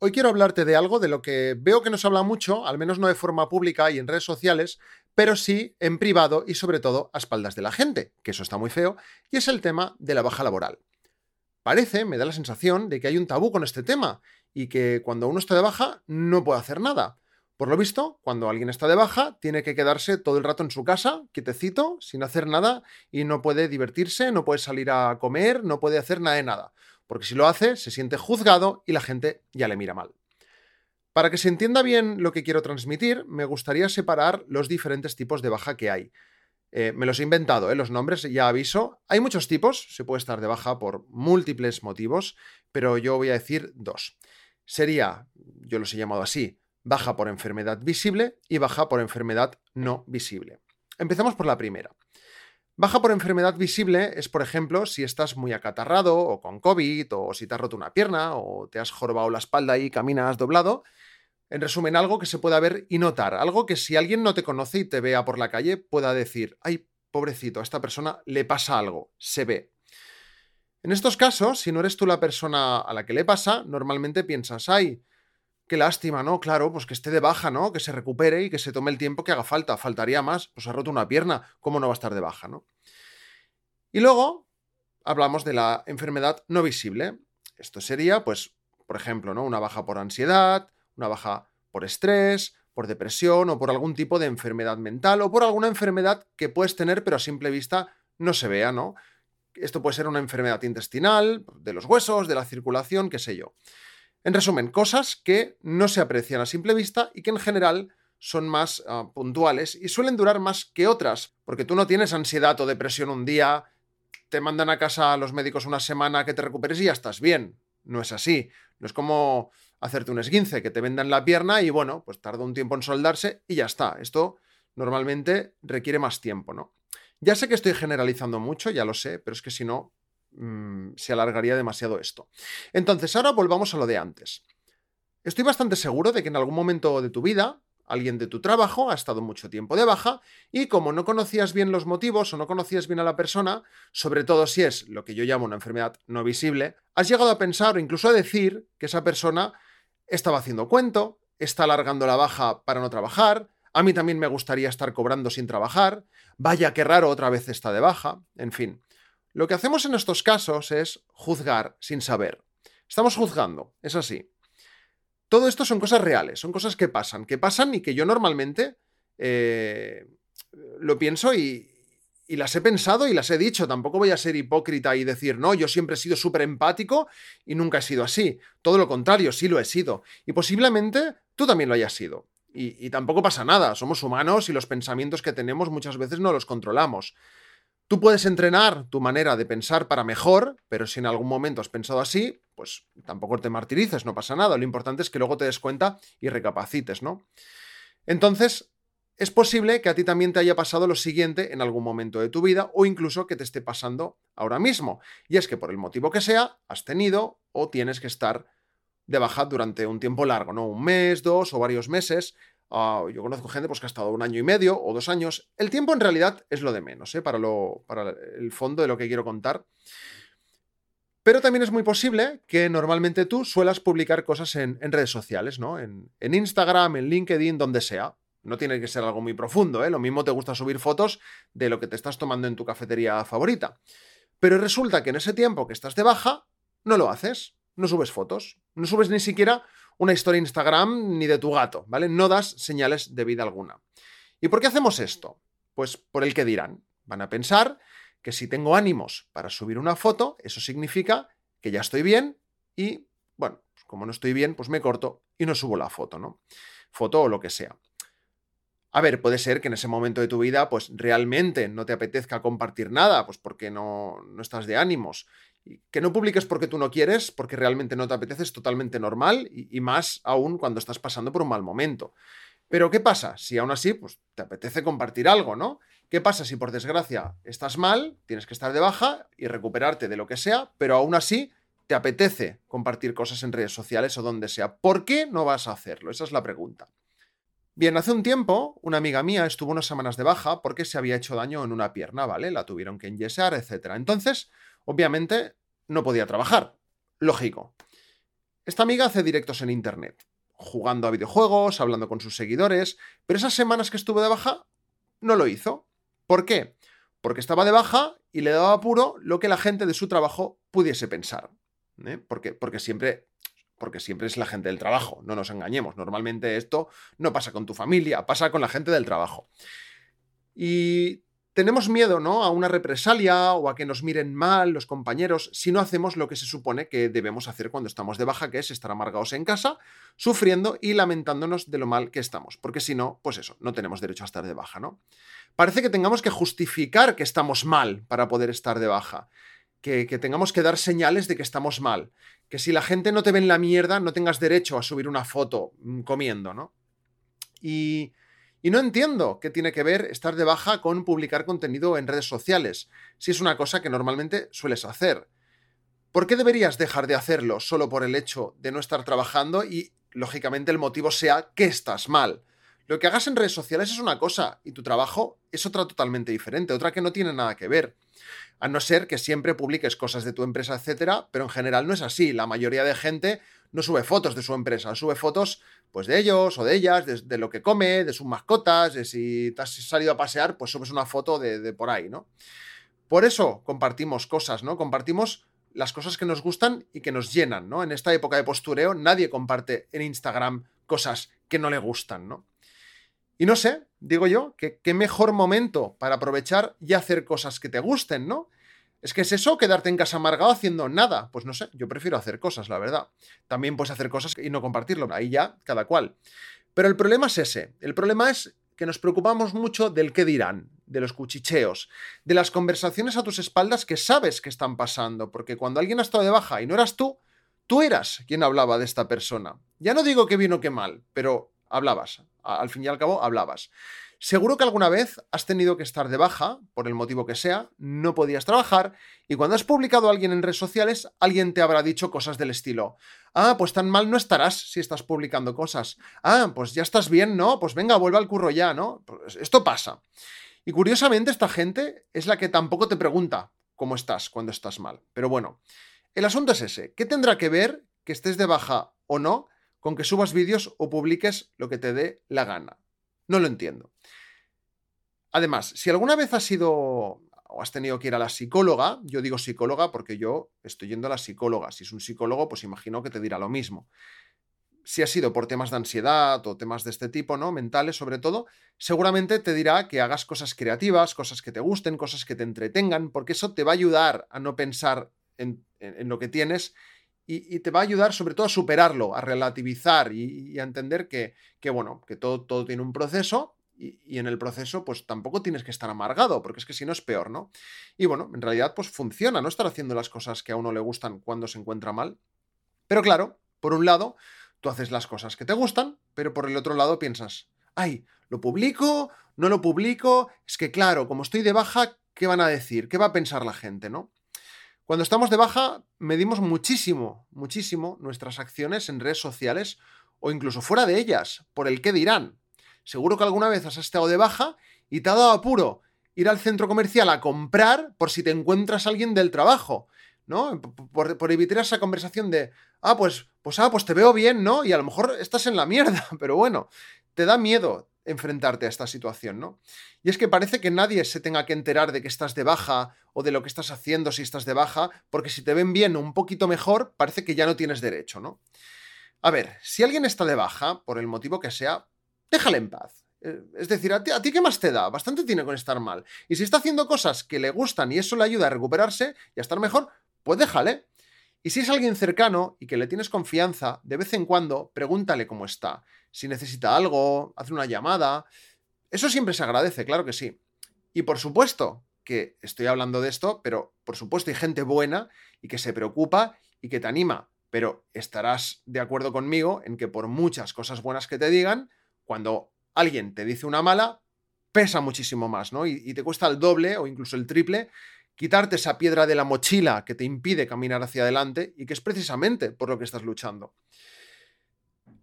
Hoy quiero hablarte de algo de lo que veo que no se habla mucho, al menos no de forma pública y en redes sociales, pero sí en privado y sobre todo a espaldas de la gente, que eso está muy feo, y es el tema de la baja laboral. Parece, me da la sensación, de que hay un tabú con este tema y que cuando uno está de baja no puede hacer nada. Por lo visto, cuando alguien está de baja, tiene que quedarse todo el rato en su casa, quietecito, sin hacer nada, y no puede divertirse, no puede salir a comer, no puede hacer nada de nada porque si lo hace, se siente juzgado y la gente ya le mira mal. Para que se entienda bien lo que quiero transmitir, me gustaría separar los diferentes tipos de baja que hay. Eh, me los he inventado, ¿eh? los nombres ya aviso. Hay muchos tipos, se puede estar de baja por múltiples motivos, pero yo voy a decir dos. Sería, yo los he llamado así, baja por enfermedad visible y baja por enfermedad no visible. Empezamos por la primera. Baja por enfermedad visible es, por ejemplo, si estás muy acatarrado o con COVID o si te has roto una pierna o te has jorobado la espalda y caminas doblado. En resumen, algo que se pueda ver y notar, algo que si alguien no te conoce y te vea por la calle pueda decir, ay, pobrecito, a esta persona le pasa algo, se ve. En estos casos, si no eres tú la persona a la que le pasa, normalmente piensas, ay, qué lástima, ¿no? Claro, pues que esté de baja, ¿no? Que se recupere y que se tome el tiempo que haga falta. Faltaría más, pues ha roto una pierna, ¿cómo no va a estar de baja, ¿no? Y luego hablamos de la enfermedad no visible. Esto sería, pues, por ejemplo, ¿no? Una baja por ansiedad, una baja por estrés, por depresión o por algún tipo de enfermedad mental o por alguna enfermedad que puedes tener pero a simple vista no se vea, ¿no? Esto puede ser una enfermedad intestinal, de los huesos, de la circulación, qué sé yo. En resumen, cosas que no se aprecian a simple vista y que en general son más ah, puntuales y suelen durar más que otras, porque tú no tienes ansiedad o depresión un día, te mandan a casa a los médicos una semana que te recuperes y ya estás bien. No es así. No es como hacerte un esguince, que te vendan la pierna y bueno, pues tarda un tiempo en soldarse y ya está. Esto normalmente requiere más tiempo, ¿no? Ya sé que estoy generalizando mucho, ya lo sé, pero es que si no, Mm, se alargaría demasiado esto. Entonces, ahora volvamos a lo de antes. Estoy bastante seguro de que en algún momento de tu vida alguien de tu trabajo ha estado mucho tiempo de baja y como no conocías bien los motivos o no conocías bien a la persona, sobre todo si es lo que yo llamo una enfermedad no visible, has llegado a pensar o incluso a decir que esa persona estaba haciendo cuento, está alargando la baja para no trabajar, a mí también me gustaría estar cobrando sin trabajar, vaya qué raro otra vez está de baja, en fin. Lo que hacemos en estos casos es juzgar sin saber. Estamos juzgando, es así. Todo esto son cosas reales, son cosas que pasan, que pasan y que yo normalmente eh, lo pienso y, las he pensado y las he dicho. Tampoco voy a ser hipócrita y decir, no, yo siempre he sido súper empático y nunca he sido así. Todo lo contrario, sí lo he sido. Y posiblemente tú también lo hayas sido. Y, tampoco pasa nada, somos humanos y los pensamientos que tenemos muchas veces no los controlamos. Tú puedes entrenar tu manera de pensar para mejor, pero si en algún momento has pensado así, pues tampoco te martirices, no pasa nada. Lo importante es que luego te des cuenta y recapacites, ¿no? Entonces, es posible que a ti también te haya pasado lo siguiente en algún momento de tu vida o incluso que te esté pasando ahora mismo. Y es que por el motivo que sea, has tenido o tienes que estar de baja durante un tiempo largo, ¿no? Un mes, dos o varios meses, Ah, yo conozco gente pues, que ha estado un año y medio o dos años. El tiempo en realidad es lo de menos, ¿eh? para, lo, para el fondo de lo que quiero contar. Pero también es muy posible que normalmente tú suelas publicar cosas en, redes sociales, ¿no? En, Instagram, en LinkedIn, donde sea. No tiene que ser algo muy profundo, ¿eh? Lo mismo te gusta subir fotos de lo que te estás tomando en tu cafetería favorita. Pero resulta que en ese tiempo que estás de baja, no lo haces. No subes fotos. No subes ni siquiera una historia Instagram ni de tu gato, ¿vale? No das señales de vida alguna. ¿Y por qué hacemos esto? Pues por el que dirán. Van a pensar que si tengo ánimos para subir una foto, eso significa que ya estoy bien y, bueno, pues como no estoy bien, pues me corto y no subo la foto, ¿no? Foto o lo que sea. A ver, puede ser que en ese momento de tu vida, pues realmente no te apetezca compartir nada, pues porque no, no estás de ánimos Que no publiques porque tú no quieres, porque realmente no te apetece, es totalmente normal y, más aún cuando estás pasando por un mal momento. Pero ¿qué pasa? Si aún así, pues te apetece compartir algo, ¿no? ¿Qué pasa si por desgracia estás mal, tienes que estar de baja y recuperarte de lo que sea, pero aún así te apetece compartir cosas en redes sociales o donde sea? ¿Por qué no vas a hacerlo? Esa es la pregunta. Bien, hace un tiempo una amiga mía estuvo unas semanas de baja porque se había hecho daño en una pierna, ¿vale? La tuvieron que enyesar, etc. Entonces, obviamente, no podía trabajar. Lógico. Esta amiga hace directos en Internet, jugando a videojuegos, hablando con sus seguidores, pero esas semanas que estuvo de baja no lo hizo. ¿Por qué? Porque estaba de baja y le daba apuro lo que la gente de su trabajo pudiese pensar. ¿eh? Porque, porque siempre porque siempre es la gente del trabajo, no nos engañemos. Normalmente esto no pasa con tu familia, pasa con la gente del trabajo. Y tenemos miedo, ¿no? A una represalia o a que nos miren mal los compañeros si no hacemos lo que se supone que debemos hacer cuando estamos de baja, que es estar amargados en casa, sufriendo y lamentándonos de lo mal que estamos. Porque si no, pues eso, no tenemos derecho a estar de baja, ¿no? Parece que tengamos que justificar que estamos mal para poder estar de baja que, tengamos que dar señales de que estamos mal. Que si la gente no te ve en la mierda, no tengas derecho a subir una foto mm, comiendo, ¿no? Y, y no entiendo qué tiene que ver estar de baja con publicar contenido en redes sociales, si es una cosa que normalmente sueles hacer. ¿Por qué deberías dejar de hacerlo solo por el hecho de no estar trabajando y, lógicamente, el motivo sea que estás mal? Lo que hagas en redes sociales es una cosa y tu trabajo es otra totalmente diferente, otra que no tiene nada que ver. A no ser que siempre publiques cosas de tu empresa, etcétera, pero en general no es así. La mayoría de gente no sube fotos de su empresa, sube fotos pues de ellos o de ellas, de, lo que come, de sus mascotas, de si te has salido a pasear, pues subes una foto de, de por ahí, ¿no? Por eso compartimos cosas, ¿no? Compartimos las cosas que nos gustan y que nos llenan, ¿no? En esta época de postureo nadie comparte en Instagram cosas que no le gustan, ¿no? Y no sé, digo yo, que qué mejor momento para aprovechar y hacer cosas que te gusten, ¿no? Es que es eso, quedarte en casa amargado haciendo nada. Pues no sé, yo prefiero hacer cosas, la verdad. También puedes hacer cosas y no compartirlo, ahí ya, cada cual. Pero el problema es ese. El problema es que nos preocupamos mucho del qué dirán, de los cuchicheos, de las conversaciones a tus espaldas que sabes que están pasando, porque cuando alguien ha estado de baja y no eras tú, tú eras quien hablaba de esta persona. Ya no digo que bien o que mal, pero hablabas. Al fin y al cabo, hablabas. Seguro que alguna vez has tenido que estar de baja, por el motivo que sea, no podías trabajar, y cuando has publicado a alguien en redes sociales, alguien te habrá dicho cosas del estilo. Ah, pues tan mal no estarás si estás publicando cosas. Ah, pues ya estás bien, ¿no? Pues venga, vuelve al curro ya, ¿no? Pues esto pasa. Y curiosamente, esta gente es la que tampoco te pregunta cómo estás cuando estás mal. Pero bueno, el asunto es ese. ¿Qué tendrá que ver que estés de baja o no con que subas vídeos o publiques lo que te dé la gana. No lo entiendo. Además, si alguna vez has sido o has tenido que ir a la psicóloga, yo digo psicóloga porque yo estoy yendo a la psicóloga. Si es un psicólogo, pues imagino que te dirá lo mismo. Si ha sido por temas de ansiedad o temas de este tipo, ¿no? Mentales sobre todo, seguramente te dirá que hagas cosas creativas, cosas que te gusten, cosas que te entretengan, porque eso te va a ayudar a no pensar en, en lo que tienes y, te va a ayudar sobre todo a superarlo, a relativizar y, a entender que, bueno, que todo, todo tiene un proceso y, en el proceso pues tampoco tienes que estar amargado, porque es que si no es peor, ¿no? Y bueno, en realidad pues funciona, no estar haciendo las cosas que a uno le gustan cuando se encuentra mal. Pero claro, por un lado, tú haces las cosas que te gustan, pero por el otro lado piensas, ay, ¿lo publico? ¿No lo publico? Es que claro, como estoy de baja, ¿qué van a decir? ¿Qué va a pensar la gente, no? Cuando estamos de baja, medimos muchísimo, muchísimo nuestras acciones en redes sociales o incluso fuera de ellas, por el qué dirán. Seguro que alguna vez has estado de baja y te ha dado apuro ir al centro comercial a comprar por si te encuentras alguien del trabajo, ¿no? Por, evitar esa conversación de, ah, pues, pues, ah, pues te veo bien, ¿no? Y a lo mejor estás en la mierda, pero bueno, te da miedo enfrentarte a esta situación, ¿no? Y es que parece que nadie se tenga que enterar de que estás de baja o de lo que estás haciendo si estás de baja, porque si te ven bien un poquito mejor, parece que ya no tienes derecho, ¿no? A ver, si alguien está de baja, por el motivo que sea, déjale en paz. Eh, es decir, ¿a ti, ¿a ti, qué más te da? Bastante tiene con estar mal. Y si está haciendo cosas que le gustan y eso le ayuda a recuperarse y a estar mejor, pues déjale. Y si es alguien cercano y que le tienes confianza, de vez en cuando pregúntale cómo está. Si necesita algo, hace una llamada. Eso siempre se agradece, claro que sí. Y por supuesto que estoy hablando de esto, pero por supuesto hay gente buena y que se preocupa y que te anima, pero estarás de acuerdo conmigo en que por muchas cosas buenas que te digan, cuando alguien te dice una mala, pesa muchísimo más, ¿no? Y, y te cuesta el doble o incluso el triple quitarte esa piedra de la mochila que te impide caminar hacia adelante y que es precisamente por lo que estás luchando.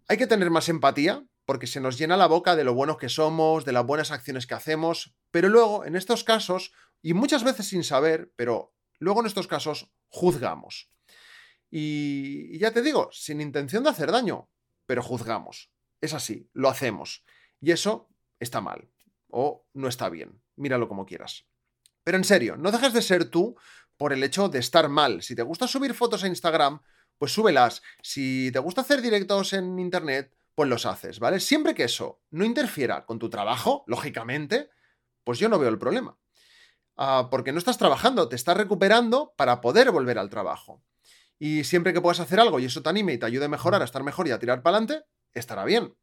Hay que tener más empatía porque se nos llena la boca de lo buenos que somos, de las buenas acciones que hacemos, pero luego, en estos casos, y muchas veces sin saber, pero luego en estos casos, juzgamos. Y, ya te digo, sin intención de hacer daño, pero juzgamos. Es así, lo hacemos. Y eso está mal o no está bien. Míralo como quieras. Pero en serio, no dejes de ser tú por el hecho de estar mal. Si te gusta subir fotos a Instagram, pues súbelas. Si te gusta hacer directos en Internet, pues los haces, ¿vale? Siempre que eso no interfiera con tu trabajo, lógicamente, pues yo no veo el problema. Ah, porque no estás trabajando, te estás recuperando para poder volver al trabajo. Y siempre que puedas hacer algo y eso te anime y te ayude a mejorar, a estar mejor y a tirar para adelante, estará bien.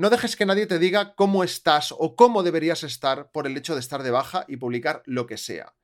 No dejes que nadie te diga cómo estás o cómo deberías estar por el hecho de estar de baja y publicar lo que sea.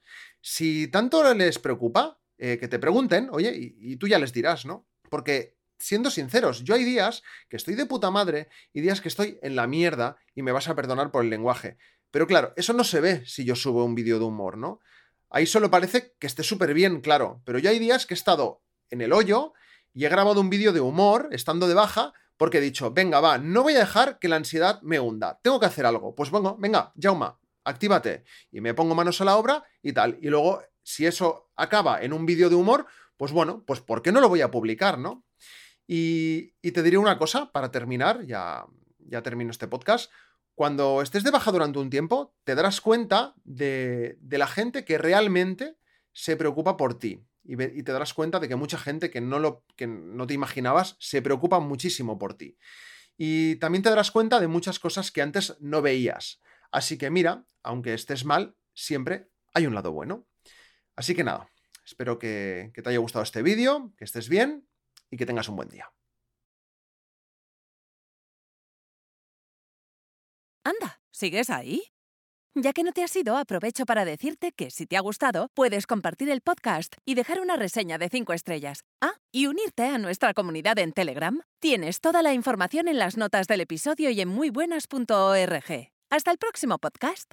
Si tanto les preocupa, eh, que te pregunten, oye, y, y tú ya les dirás, ¿no? Porque siendo sinceros, yo hay días que estoy de puta madre y días que estoy en la mierda y me vas a perdonar por el lenguaje. Pero claro, eso no se ve si yo subo un vídeo de humor, ¿no? Ahí solo parece que esté súper bien, claro. Pero yo hay días que he estado en el hoyo y he grabado un vídeo de humor estando de baja porque he dicho, venga, va, no voy a dejar que la ansiedad me hunda. Tengo que hacer algo. Pues venga, venga, Jauma, actívate. Y me pongo manos a la obra y tal. Y luego, si eso acaba en un vídeo de humor, pues bueno, pues ¿por qué no lo voy a publicar, no? Y, te diré una cosa para terminar, ya, ya termino este podcast. Cuando estés de baja durante un tiempo, te darás cuenta de, la gente que realmente se preocupa por ti. Y, te darás cuenta de que mucha gente que no, lo, que no te imaginabas se preocupa muchísimo por ti. Y también te darás cuenta de muchas cosas que antes no veías. Así que mira, aunque estés mal, siempre hay un lado bueno. Así que nada, espero que, que te haya gustado este vídeo, que estés bien y que tengas un buen día. Anda, ¿sigues ahí? Ya que no te has ido, aprovecho para decirte que si te ha gustado, puedes compartir el podcast y dejar una reseña de 5 estrellas. Ah, y unirte a nuestra comunidad en Telegram. Tienes toda la información en las notas del episodio y en muybuenas.org. Hasta el próximo podcast.